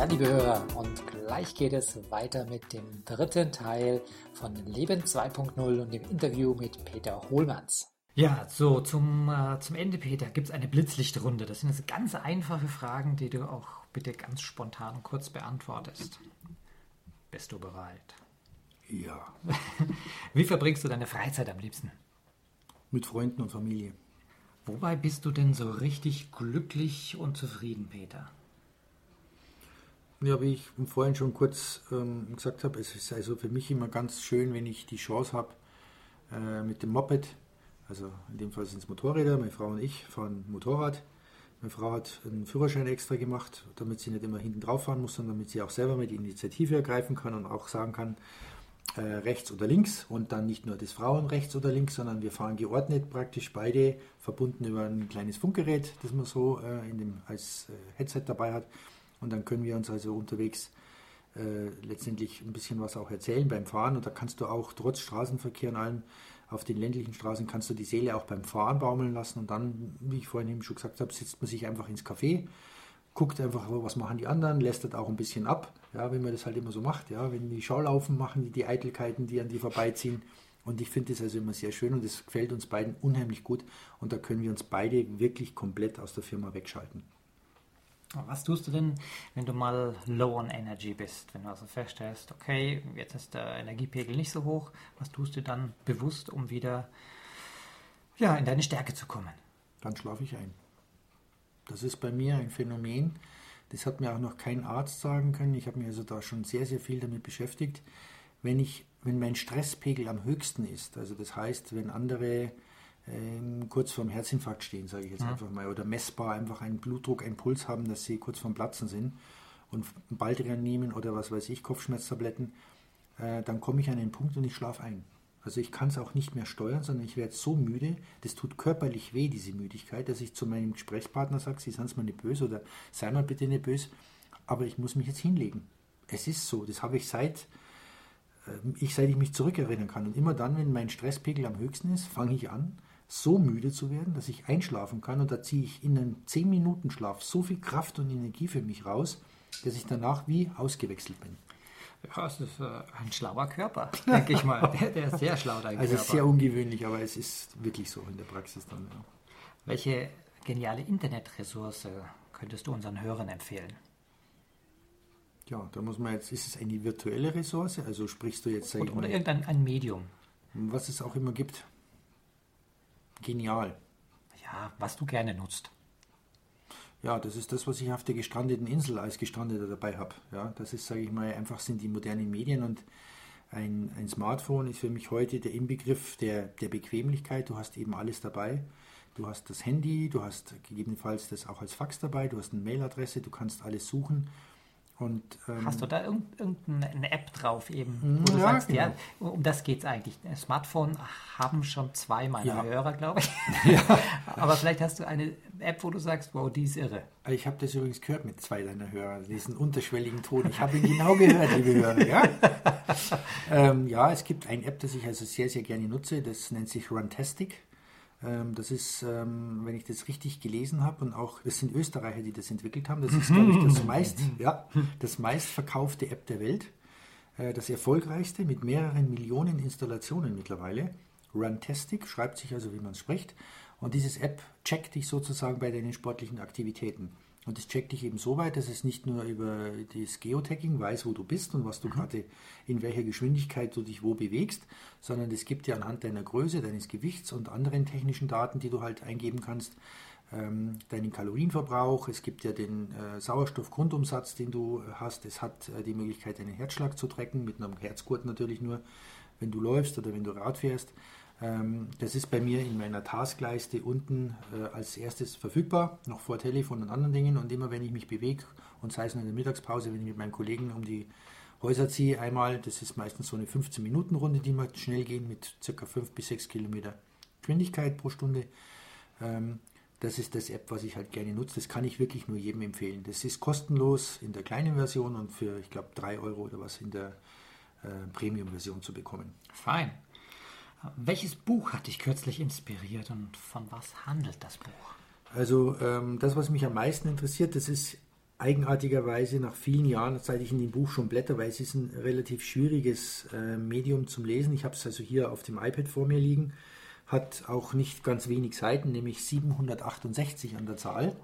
Ja, liebe Hörer, und gleich geht es weiter mit dem dritten Teil von Leben 2.0 und dem Interview mit Peter Hohlmanns. Ja, so zum, äh, zum Ende, Peter, gibt es eine Blitzlichtrunde. Das sind jetzt ganz einfache Fragen, die du auch bitte ganz spontan und kurz beantwortest. Bist du bereit? Ja. Wie verbringst du deine Freizeit am liebsten? Mit Freunden und Familie. Wobei bist du denn so richtig glücklich und zufrieden, Peter? Ja, wie ich vorhin schon kurz ähm, gesagt habe, es ist also für mich immer ganz schön, wenn ich die Chance habe, äh, mit dem Moped, also in dem Fall sind es Motorräder, meine Frau und ich fahren Motorrad. Meine Frau hat einen Führerschein extra gemacht, damit sie nicht immer hinten drauf fahren muss, sondern damit sie auch selber mit Initiative ergreifen kann und auch sagen kann, äh, rechts oder links und dann nicht nur das Frauen rechts oder links, sondern wir fahren geordnet praktisch beide verbunden über ein kleines Funkgerät, das man so äh, in dem, als äh, Headset dabei hat und dann können wir uns also unterwegs äh, letztendlich ein bisschen was auch erzählen beim Fahren. Und da kannst du auch trotz Straßenverkehr und allem auf den ländlichen Straßen kannst du die Seele auch beim Fahren baumeln lassen. Und dann, wie ich vorhin eben schon gesagt habe, sitzt man sich einfach ins Café guckt einfach, was machen die anderen, lästert auch ein bisschen ab, ja, wenn man das halt immer so macht, ja, wenn die Schaulaufen machen, die, die Eitelkeiten, die an die vorbeiziehen. Und ich finde das also immer sehr schön und es gefällt uns beiden unheimlich gut. Und da können wir uns beide wirklich komplett aus der Firma wegschalten. Was tust du denn, wenn du mal low on energy bist? Wenn du also feststellst, okay, jetzt ist der Energiepegel nicht so hoch, was tust du dann bewusst, um wieder ja, in deine Stärke zu kommen? Dann schlafe ich ein. Das ist bei mir ein Phänomen, das hat mir auch noch kein Arzt sagen können. Ich habe mich also da schon sehr, sehr viel damit beschäftigt. Wenn, ich, wenn mein Stresspegel am höchsten ist, also das heißt, wenn andere ähm, kurz vorm Herzinfarkt stehen, sage ich jetzt ja. einfach mal, oder messbar einfach einen Blutdruck, einen Puls haben, dass sie kurz vorm Platzen sind und Baldrian nehmen oder was weiß ich, Kopfschmerztabletten, äh, dann komme ich an den Punkt und ich schlafe ein. Also ich kann es auch nicht mehr steuern, sondern ich werde so müde, das tut körperlich weh, diese Müdigkeit, dass ich zu meinem Gesprächspartner sage, Sie sind mal nicht böse oder sei mal bitte nicht böse, aber ich muss mich jetzt hinlegen. Es ist so, das habe ich seit äh, ich, seit ich mich zurückerinnern kann. Und immer dann, wenn mein Stresspegel am höchsten ist, fange ich an, so müde zu werden, dass ich einschlafen kann. Und da ziehe ich in einen 10-Minuten-Schlaf so viel Kraft und Energie für mich raus, dass ich danach wie ausgewechselt bin. Ja, es ist äh, ein schlauer Körper, denke ich mal. Der, der, ist sehr schlau, dein also Körper. Also sehr ungewöhnlich, aber es ist wirklich so in der Praxis dann. Ja. Welche geniale Internetressource könntest du unseren Hörern empfehlen? Ja, da muss man jetzt, ist es eine virtuelle Ressource? Also sprichst du jetzt... Oder, oder irgendein ein Medium. Was es auch immer gibt. Genial. Ja, was du gerne nutzt. Ja, das ist das, was ich auf der gestrandeten Insel als Gestrandeter dabei habe. Ja, das ist, sage ich mal, einfach sind die modernen Medien und ein, ein Smartphone ist für mich heute der Inbegriff der, der Bequemlichkeit. Du hast eben alles dabei. Du hast das Handy, du hast gegebenenfalls das auch als Fax dabei, du hast eine Mailadresse, du kannst alles suchen und, ähm, Hast du da irgendeine App drauf eben, wo du ja, sagst, genau. ja, um das geht es eigentlich. Smartphone haben schon zwei meiner ja. Hörer, glaube ich. Ja. Aber vielleicht hast du eine App, wo du sagst, wow, die ist irre. Ich habe das übrigens gehört mit zwei deiner Hörer, diesen unterschwelligen Ton. Ich habe ihn genau gehört, liebe Hörer. Ja? ähm, ja, es gibt eine App, das ich also sehr, sehr gerne nutze, das nennt sich Runtastic. Ähm, das ist, ähm, wenn ich das richtig gelesen habe, und auch, es sind Österreicher, die das entwickelt haben, das ist, glaube ich, das, meist, ja, das meistverkaufte App der Welt, äh, das erfolgreichste mit mehreren Millionen Installationen mittlerweile. Runtastic schreibt sich also, wie man es spricht. Und dieses App checkt dich sozusagen bei deinen sportlichen Aktivitäten. Und es checkt dich eben so weit, dass es nicht nur über das Geotagging weiß, wo du bist und was du mhm. gerade, in welcher Geschwindigkeit du dich wo bewegst, sondern es gibt dir anhand deiner Größe, deines Gewichts und anderen technischen Daten, die du halt eingeben kannst, ähm, deinen Kalorienverbrauch, es gibt ja den äh, Sauerstoffgrundumsatz, den du hast, es hat äh, die Möglichkeit, deinen Herzschlag zu tracken, mit einem Herzgurt natürlich nur, wenn du läufst oder wenn du Rad fährst. Ähm, das ist bei mir in meiner Taskleiste unten äh, als erstes verfügbar, noch vor Telefon und anderen Dingen. Und immer wenn ich mich bewege, und sei es nur in der Mittagspause, wenn ich mit meinen Kollegen um die Häuser ziehe, einmal, das ist meistens so eine 15-Minuten-Runde, die wir schnell gehen mit ca. 5 bis 6 Kilometer Geschwindigkeit pro Stunde. Ähm, das ist das App, was ich halt gerne nutze. Das kann ich wirklich nur jedem empfehlen. Das ist kostenlos in der kleinen Version und für, ich glaube, 3 Euro oder was in der äh, Premium-Version zu bekommen. Fein. Welches Buch hat dich kürzlich inspiriert und von was handelt das Buch? Also ähm, das, was mich am meisten interessiert, das ist eigenartigerweise nach vielen Jahren, seit ich in dem Buch schon blätter, weil es ist ein relativ schwieriges äh, Medium zum Lesen. Ich habe es also hier auf dem iPad vor mir liegen, hat auch nicht ganz wenig Seiten, nämlich 768 an der Zahl.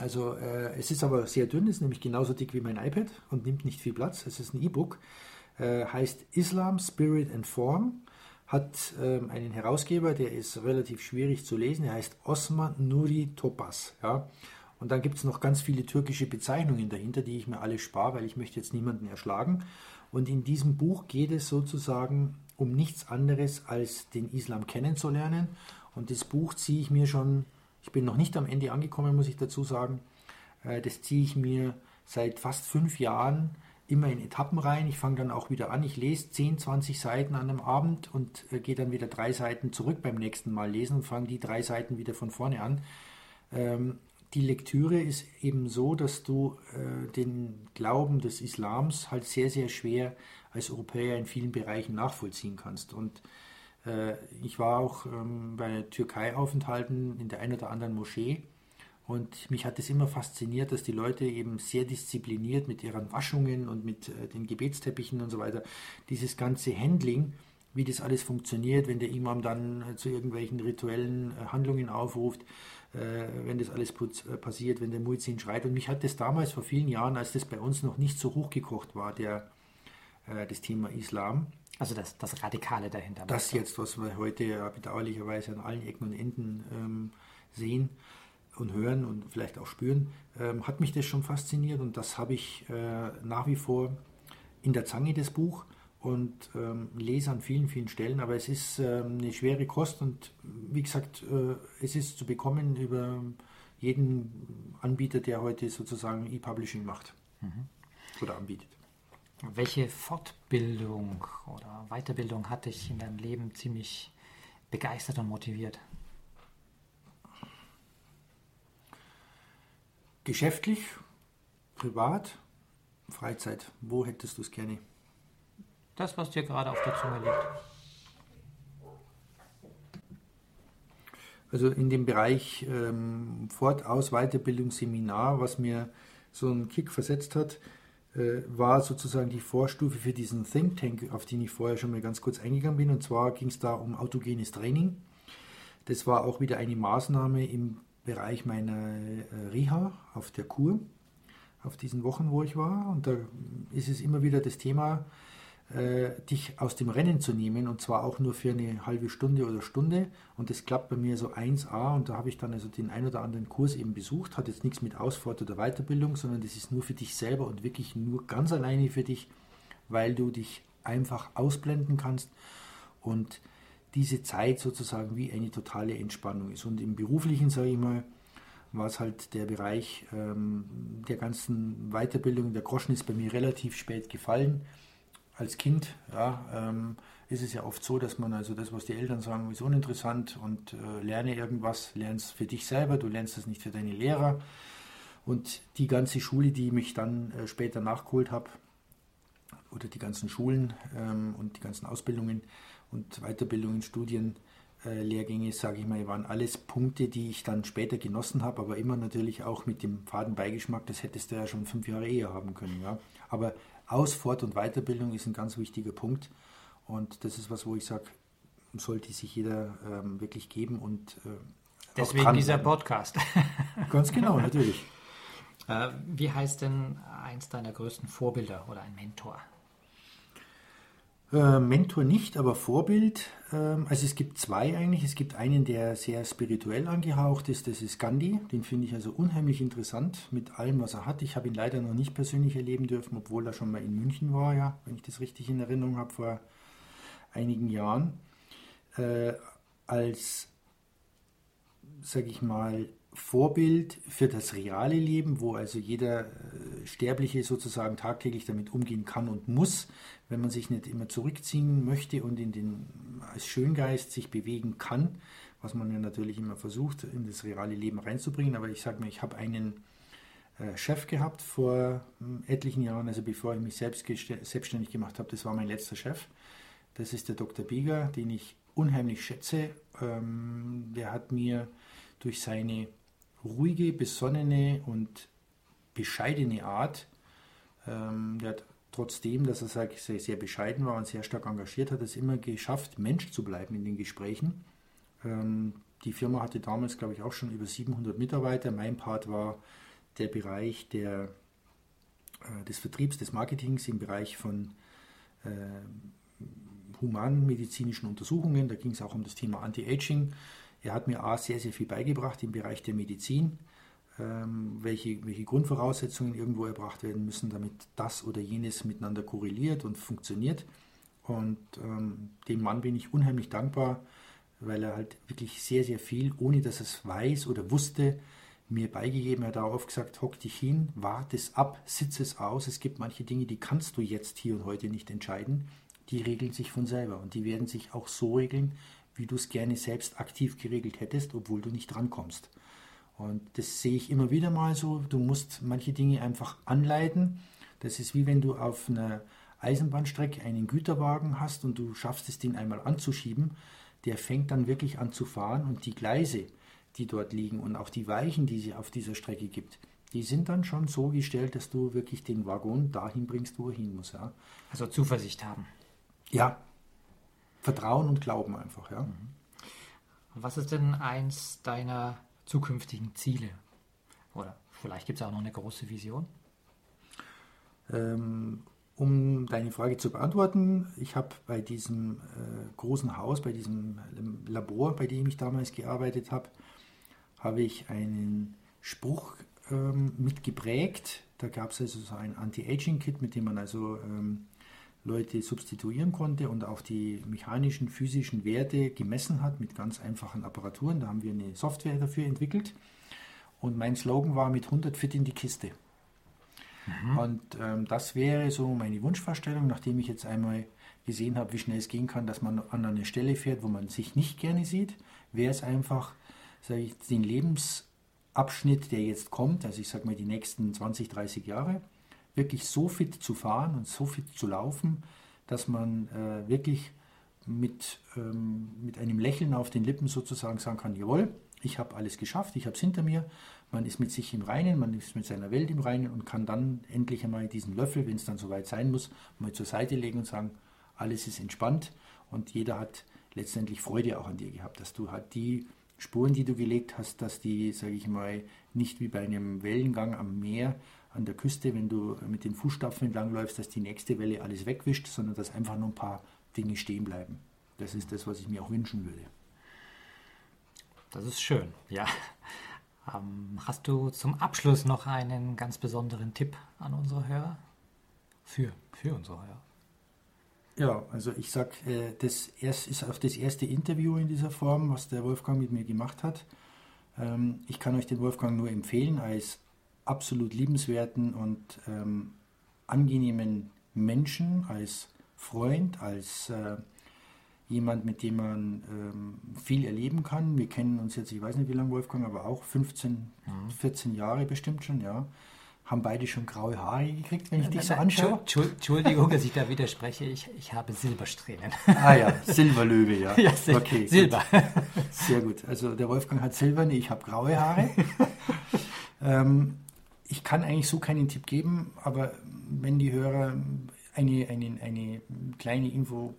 Also äh, es ist aber sehr dünn, ist nämlich genauso dick wie mein iPad und nimmt nicht viel Platz. Es ist ein E-Book, äh, heißt Islam, Spirit and Form hat ähm, einen Herausgeber, der ist relativ schwierig zu lesen. Er heißt Osman Nuri Topaz. Ja? Und dann gibt es noch ganz viele türkische Bezeichnungen dahinter, die ich mir alle spare, weil ich möchte jetzt niemanden erschlagen. Und in diesem Buch geht es sozusagen um nichts anderes, als den Islam kennenzulernen. Und das Buch ziehe ich mir schon, ich bin noch nicht am Ende angekommen, muss ich dazu sagen, äh, das ziehe ich mir seit fast fünf Jahren immer in Etappen rein. Ich fange dann auch wieder an. Ich lese 10, 20 Seiten an einem Abend und äh, gehe dann wieder drei Seiten zurück beim nächsten Mal lesen und fange die drei Seiten wieder von vorne an. Ähm, die Lektüre ist eben so, dass du äh, den Glauben des Islams halt sehr, sehr schwer als Europäer in vielen Bereichen nachvollziehen kannst. Und äh, ich war auch ähm, bei Türkei-Aufenthalten in der einen oder anderen Moschee und mich hat es immer fasziniert, dass die Leute eben sehr diszipliniert mit ihren Waschungen und mit äh, den Gebetsteppichen und so weiter, dieses ganze Handling, wie das alles funktioniert, wenn der Imam dann äh, zu irgendwelchen rituellen äh, Handlungen aufruft, wenn das alles passiert, wenn der Muizin schreit. Und mich hat das damals vor vielen Jahren, als das bei uns noch nicht so hochgekocht war, der, das Thema Islam. Also das, das Radikale dahinter. Das jetzt, was wir heute ja bedauerlicherweise an allen Ecken und Enden ähm, sehen und hören und vielleicht auch spüren, ähm, hat mich das schon fasziniert und das habe ich äh, nach wie vor in der Zange, das Buch und ähm, lese an vielen, vielen Stellen, aber es ist ähm, eine schwere Kost und wie gesagt, äh, es ist zu bekommen über jeden Anbieter, der heute sozusagen E-Publishing macht mhm. oder anbietet. Welche Fortbildung oder Weiterbildung hat dich in deinem Leben ziemlich begeistert und motiviert? Geschäftlich, privat, Freizeit. Wo hättest du es gerne? Das, was dir gerade auf der Zunge liegt. Also in dem Bereich ähm, Fort-, Aus-, Weiterbildung, Seminar, was mir so einen Kick versetzt hat, äh, war sozusagen die Vorstufe für diesen Think Tank, auf den ich vorher schon mal ganz kurz eingegangen bin. Und zwar ging es da um autogenes Training. Das war auch wieder eine Maßnahme im Bereich meiner äh, Reha auf der Kur, auf diesen Wochen, wo ich war. Und da ist es immer wieder das Thema, äh, dich aus dem Rennen zu nehmen und zwar auch nur für eine halbe Stunde oder Stunde. Und das klappt bei mir so 1a und da habe ich dann also den ein oder anderen Kurs eben besucht. Hat jetzt nichts mit Ausfahrt oder Weiterbildung, sondern das ist nur für dich selber und wirklich nur ganz alleine für dich, weil du dich einfach ausblenden kannst und diese Zeit sozusagen wie eine totale Entspannung ist. Und im beruflichen, sage ich mal, war es halt der Bereich ähm, der ganzen Weiterbildung. Der Groschen ist bei mir relativ spät gefallen. Als Kind ja, ähm, ist es ja oft so, dass man also das, was die Eltern sagen, ist uninteressant und äh, lerne irgendwas, lernst für dich selber, du lernst das nicht für deine Lehrer. Und die ganze Schule, die mich dann äh, später nachgeholt habe, oder die ganzen Schulen ähm, und die ganzen Ausbildungen, und Weiterbildungen, Studien, äh, Lehrgänge, sage ich mal, waren alles Punkte, die ich dann später genossen habe, aber immer natürlich auch mit dem faden Beigeschmack, das hättest du ja schon fünf Jahre eher haben können. Ja. Aber Aus-, Fort- und Weiterbildung ist ein ganz wichtiger Punkt und das ist was, wo ich sage, sollte sich jeder ähm, wirklich geben und äh, Deswegen dieser Podcast. Ganz genau, natürlich. Äh, wie heißt denn eins deiner größten Vorbilder oder ein Mentor? Äh, Mentor nicht, aber Vorbild. Ähm, also es gibt zwei eigentlich. Es gibt einen, der sehr spirituell angehaucht ist, das ist Gandhi. Den finde ich also unheimlich interessant mit allem, was er hat. Ich habe ihn leider noch nicht persönlich erleben dürfen, obwohl er schon mal in München war, ja, wenn ich das richtig in Erinnerung habe, vor einigen Jahren. äh, als, sage ich mal, Vorbild für das reale Leben, wo also jeder äh, Sterbliche sozusagen tagtäglich damit umgehen kann und muss, wenn man sich nicht immer zurückziehen möchte und in den, als Schöngeist sich bewegen kann, was man ja natürlich immer versucht, in das reale Leben reinzubringen. Aber ich sage mir, ich habe einen äh, Chef gehabt vor hm, etlichen Jahren, also bevor ich mich selbst selbstständig gemacht habe, das war mein letzter Chef. Das ist der Dr. Bieger, den ich unheimlich schätze. Ähm, der hat mir durch seine ruhige, besonnene und bescheidene Art, ähm, der hat trotzdem, dass er sehr, sehr bescheiden war und sehr stark engagiert hat, es immer geschafft, Mensch zu bleiben in den Gesprächen. Ähm, die Firma hatte damals, glaube ich, auch schon über 700 Mitarbeiter. Mein Part war der Bereich der, äh, des Vertriebs, des Marketings im Bereich von äh, humanmedizinischen Untersuchungen. Da ging es auch um das Thema Anti-Aging. Er hat mir A, sehr, sehr viel beigebracht im Bereich der Medizin, ähm, welche, welche Grundvoraussetzungen irgendwo erbracht werden müssen, damit das oder jenes miteinander korreliert und funktioniert. Und ähm, dem Mann bin ich unheimlich dankbar, weil er halt wirklich sehr, sehr viel, ohne dass er es weiß oder wusste, mir beigegeben. Er hat darauf gesagt, hock dich hin, warte es ab, sitze es aus. Es gibt manche Dinge, die kannst du jetzt hier und heute nicht entscheiden. Die regeln sich von selber und die werden sich auch so regeln, wie du es gerne selbst aktiv geregelt hättest, obwohl du nicht drankommst. Und das sehe ich immer wieder mal so. Du musst manche Dinge einfach anleiten. Das ist wie wenn du auf einer Eisenbahnstrecke einen Güterwagen hast und du schaffst es, den einmal anzuschieben. Der fängt dann wirklich an zu fahren und die Gleise, die dort liegen und auch die Weichen, die es auf dieser Strecke gibt, die sind dann schon so gestellt, dass du wirklich den Waggon dahin bringst, wo er hin muss. Ja. Also Zuversicht haben. Ja, Vertrauen und Glauben einfach. Ja. Mhm. Was ist denn eins deiner zukünftigen Ziele? Oder vielleicht gibt es auch noch eine große Vision? Ähm, um deine Frage zu beantworten, ich habe bei diesem äh, großen Haus, bei diesem Labor, bei dem ich damals gearbeitet habe, habe ich einen Spruch ähm, mitgeprägt. Da gab es also so ein Anti-Aging-Kit, mit dem man also ähm, Leute substituieren konnte und auch die mechanischen, physischen Werte gemessen hat mit ganz einfachen Apparaturen. Da haben wir eine Software dafür entwickelt. Und mein Slogan war mit 100 Fit in die Kiste. Mhm. Und ähm, das wäre so meine Wunschvorstellung, nachdem ich jetzt einmal gesehen habe, wie schnell es gehen kann, dass man an eine Stelle fährt, wo man sich nicht gerne sieht, wäre es einfach sage ich, den Lebensabschnitt, der jetzt kommt, also ich sage mal die nächsten 20, 30 Jahre, wirklich so fit zu fahren und so fit zu laufen, dass man äh, wirklich mit, ähm, mit einem Lächeln auf den Lippen sozusagen sagen kann, jawohl, ich habe alles geschafft, ich habe es hinter mir, man ist mit sich im Reinen, man ist mit seiner Welt im Reinen und kann dann endlich einmal diesen Löffel, wenn es dann soweit sein muss, mal zur Seite legen und sagen, alles ist entspannt. Und jeder hat letztendlich Freude auch an dir gehabt, dass du halt die Spuren, die du gelegt hast, dass die, sage ich mal, nicht wie bei einem Wellengang am Meer an der Küste, wenn du mit den Fußstapfen entlangläufst, dass die nächste Welle alles wegwischt, sondern dass einfach nur ein paar Dinge stehen bleiben. Das ist das, was ich mir auch wünschen würde. Das ist schön, ja. Ähm, hast du zum Abschluss noch einen ganz besonderen Tipp an unsere Hörer? Für, für unsere Hörer. Ja, also ich sag, äh, das ist auch das erste Interview in dieser Form, was der Wolfgang mit mir gemacht hat. Ähm, ich kann euch den Wolfgang nur empfehlen als absolut liebenswerten und ähm, angenehmen Menschen, als Freund, als äh, jemand, mit dem man ähm, viel erleben kann. Wir kennen uns jetzt, ich weiß nicht wie lange, Wolfgang, aber auch 15, 14 mhm. Jahre bestimmt schon, ja haben beide schon graue Haare gekriegt, wenn ich dich so anschaue? Entschuldigung, dass ich da widerspreche. Ich, ich habe Silbersträhnen. Ah ja, Silberlöwe, ja. ja Sil okay, Silber. Gut. Sehr gut. Also der Wolfgang hat silberne, ich habe graue Haare. ähm, ich kann eigentlich so keinen Tipp geben, aber wenn die Hörer eine, eine, eine kleine Info,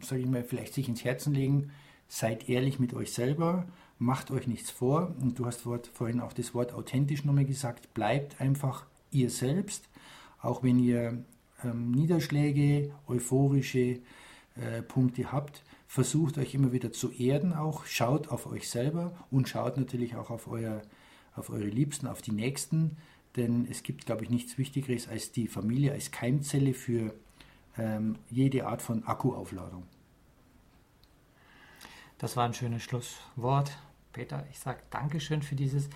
sage ich mal, vielleicht sich ins Herzen legen, seid ehrlich mit euch selber macht euch nichts vor. Und du hast vorhin auch das Wort authentisch nochmal gesagt. Bleibt einfach ihr selbst, auch wenn ihr ähm, Niederschläge, euphorische äh, Punkte habt. Versucht euch immer wieder zu erden auch. Schaut auf euch selber und schaut natürlich auch auf, euer, auf eure Liebsten, auf die Nächsten. Denn es gibt, glaube ich, nichts Wichtigeres als die Familie als Keimzelle für ähm, jede Art von Akkuaufladung. Das war ein schönes Schlusswort. Peter, ich sage Dankeschön für dieses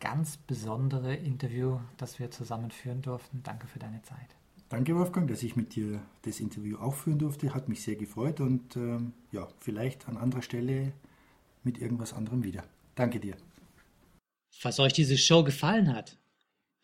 ganz besondere Interview, das wir zusammen führen durften. Danke für deine Zeit. Danke, Wolfgang, dass ich mit dir das Interview auch führen durfte. Hat mich sehr gefreut und ähm, ja, vielleicht an anderer Stelle mit irgendwas anderem wieder. Danke dir. Falls euch diese Show gefallen hat,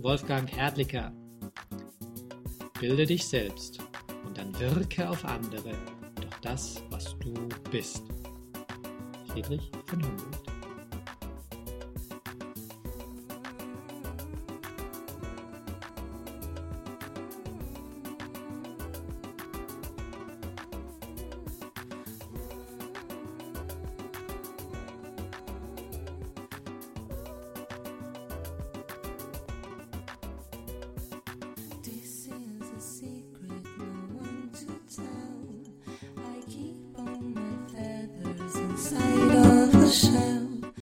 Wolfgang Hertlicker. Bilde dich selbst und dann wirke auf andere durch das, was du bist. Friedrich von Humboldt